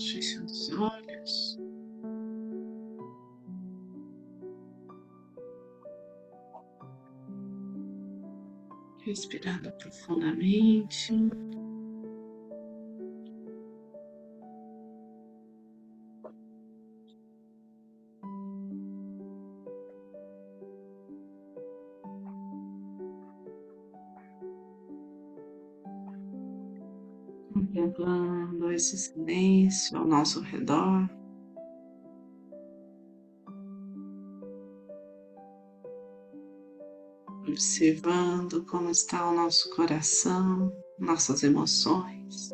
fechando os olhos. Respirando profundamente. Contemplando esse silêncio ao nosso redor. Observando como está o nosso coração, nossas emoções.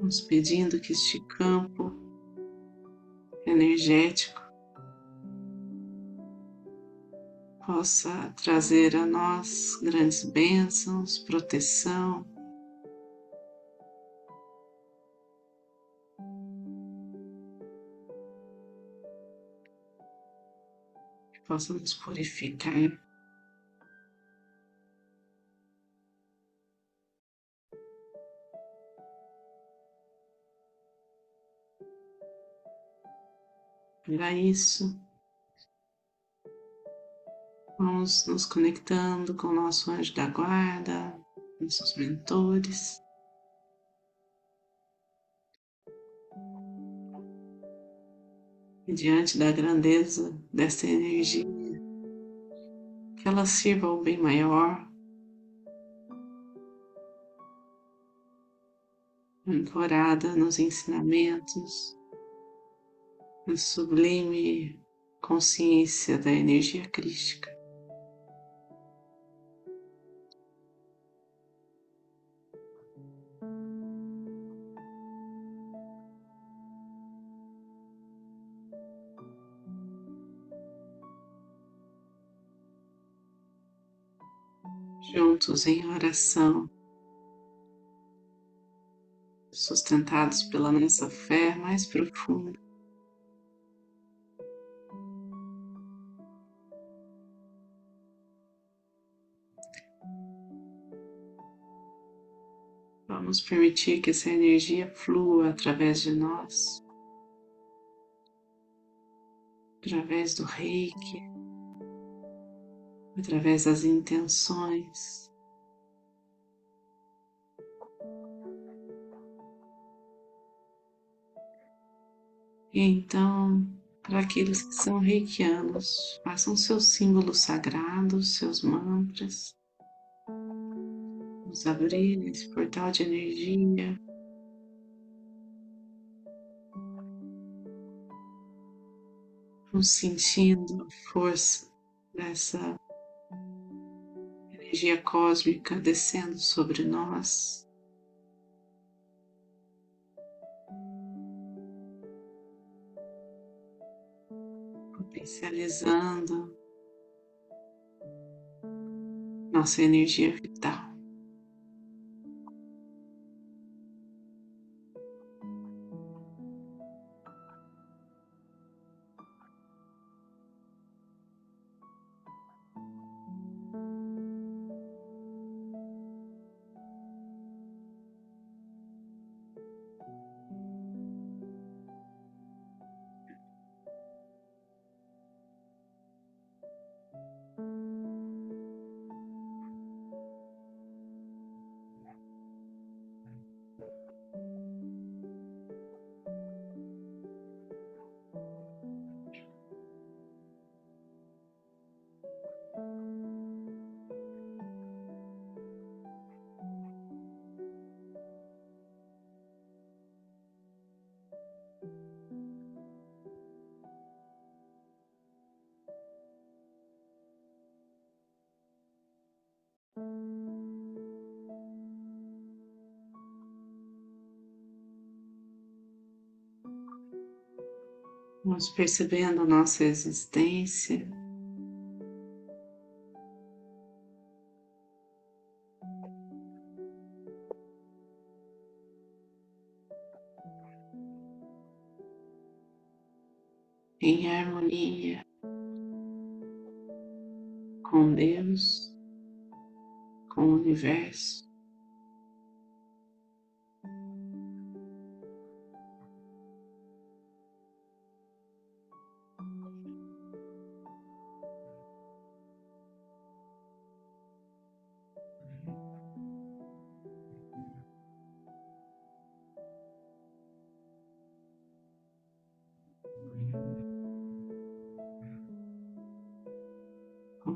Nos pedindo que este campo energético possa trazer a nós grandes bênçãos, proteção. Possa nos purificar. Para isso, vamos nos conectando com o nosso anjo da guarda, nossos mentores. E diante da grandeza dessa energia, que ela sirva ao bem maior, ancorada nos ensinamentos na sublime consciência da energia crística. Juntos em oração, sustentados pela nossa fé mais profunda. Vamos permitir que essa energia flua através de nós, através do reiki, através das intenções. E então, para aqueles que são reikianos, façam seus símbolos sagrados, seus mantras. Vamos abrir esse portal de energia. Vamos sentindo a força dessa energia cósmica descendo sobre nós. Potencializando nossa energia vital. Vamos percebendo nossa existência. em harmonia com Deus, com o universo.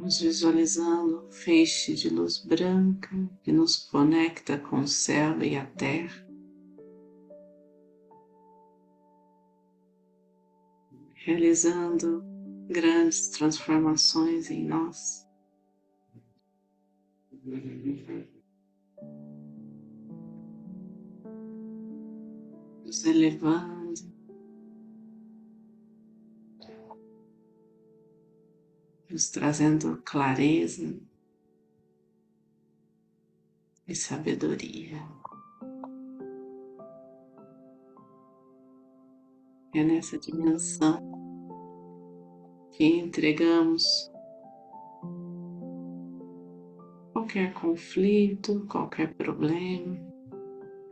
Vamos visualizando um feixe de luz branca que nos conecta com o céu e a terra. Realizando grandes transformações em nós. Nos elevando nos trazendo clareza e sabedoria. É nessa dimensão que entregamos qualquer conflito, qualquer problema,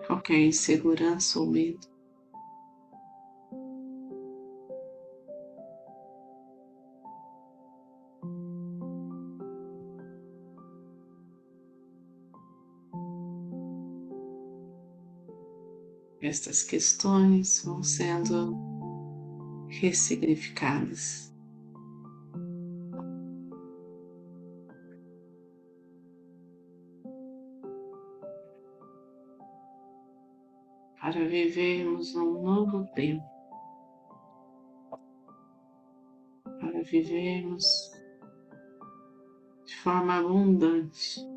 qualquer insegurança ou medo. Estas questões vão sendo ressignificadas. Para vivermos um novo tempo, para vivermos de forma abundante.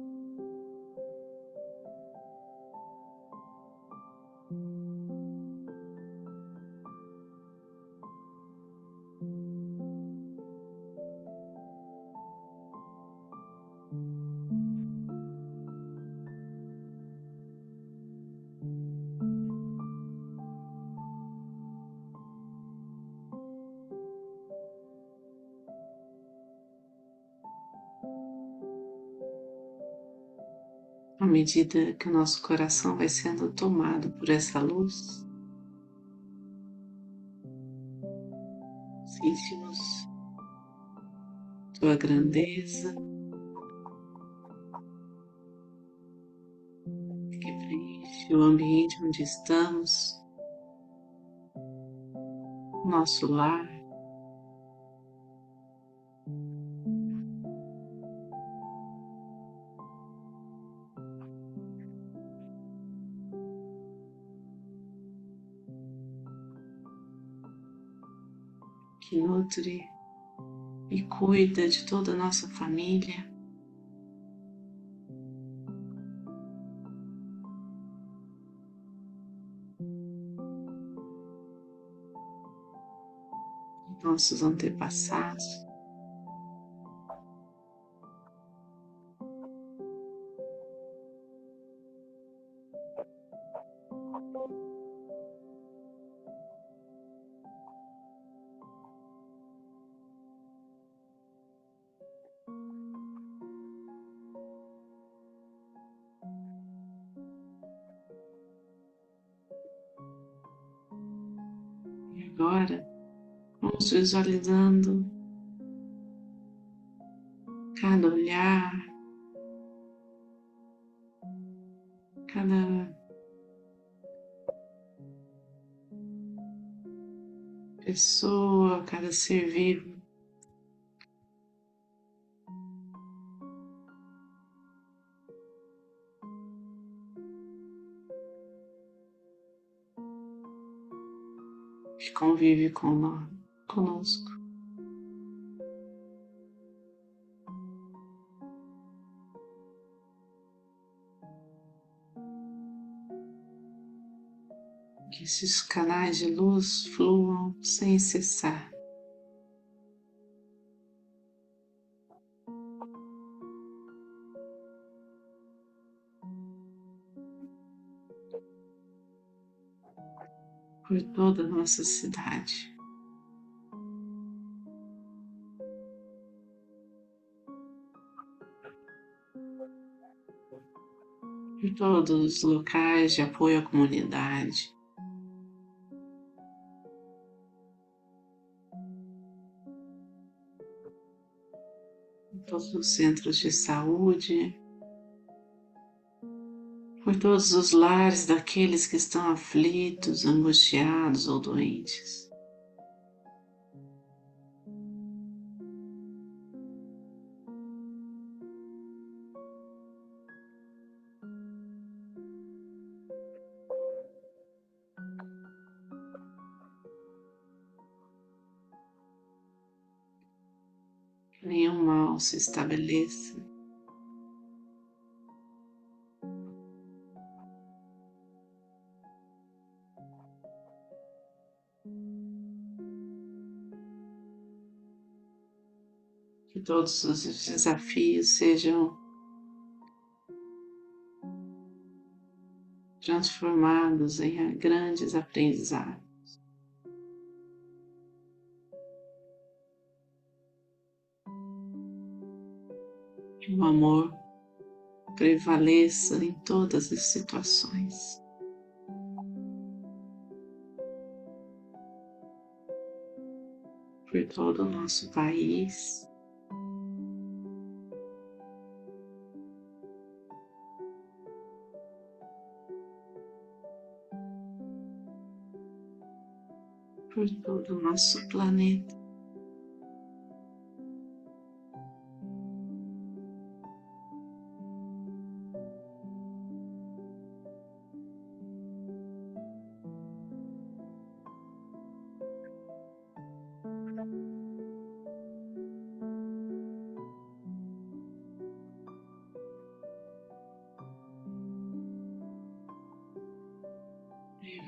À medida que o nosso coração vai sendo tomado por essa luz, sentimos tua grandeza que preenche o ambiente onde estamos, nosso lar. Que nutre e cuida de toda a nossa família. Nossos antepassados. Agora vamos visualizando cada olhar, cada pessoa, cada ser vivo. Convive conosco. Que esses canais de luz fluam sem cessar. por toda a nossa cidade. De todos os locais de apoio à comunidade. Em todos os centros de saúde, por todos os lares daqueles que estão aflitos, angustiados ou doentes. nenhum mal se estabeleça. Que todos os desafios sejam transformados em grandes aprendizados. que o amor prevaleça em todas as situações. Por todo o nosso país. Por todo o nosso planeta.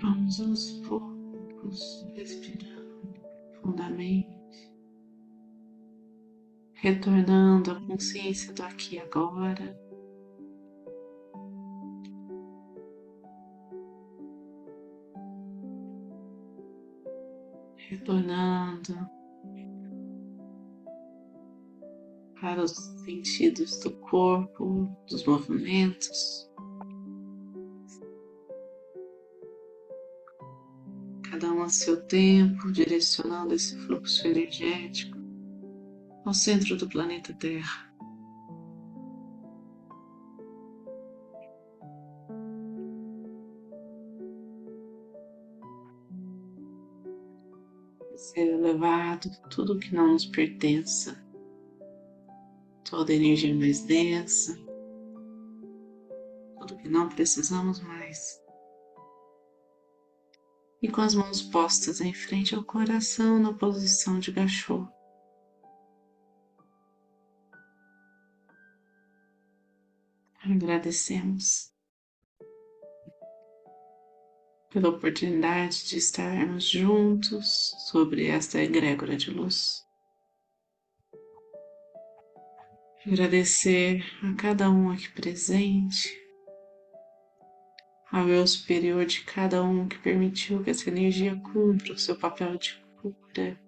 Vamos aos poucos respirando profundamente, retornando à consciência do aqui e agora. Retornando para os sentidos do corpo, dos movimentos. Seu tempo, direcionando esse fluxo energético ao centro do planeta Terra. Ser elevado tudo que não nos pertença, toda energia mais densa, tudo que não precisamos mais e com as mãos postas em frente ao coração na posição de gachô. Agradecemos pela oportunidade de estarmos juntos sobre esta egrégora de luz. Agradecer a cada um aqui presente ao eu superior de cada um que permitiu que essa energia cumpra o seu papel de cura.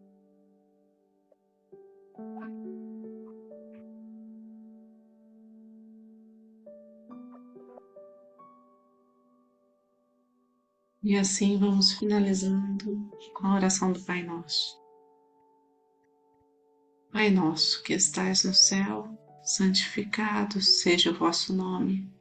E assim vamos finalizando com a oração do Pai Nosso. Pai nosso que estais no céu, santificado seja o vosso nome.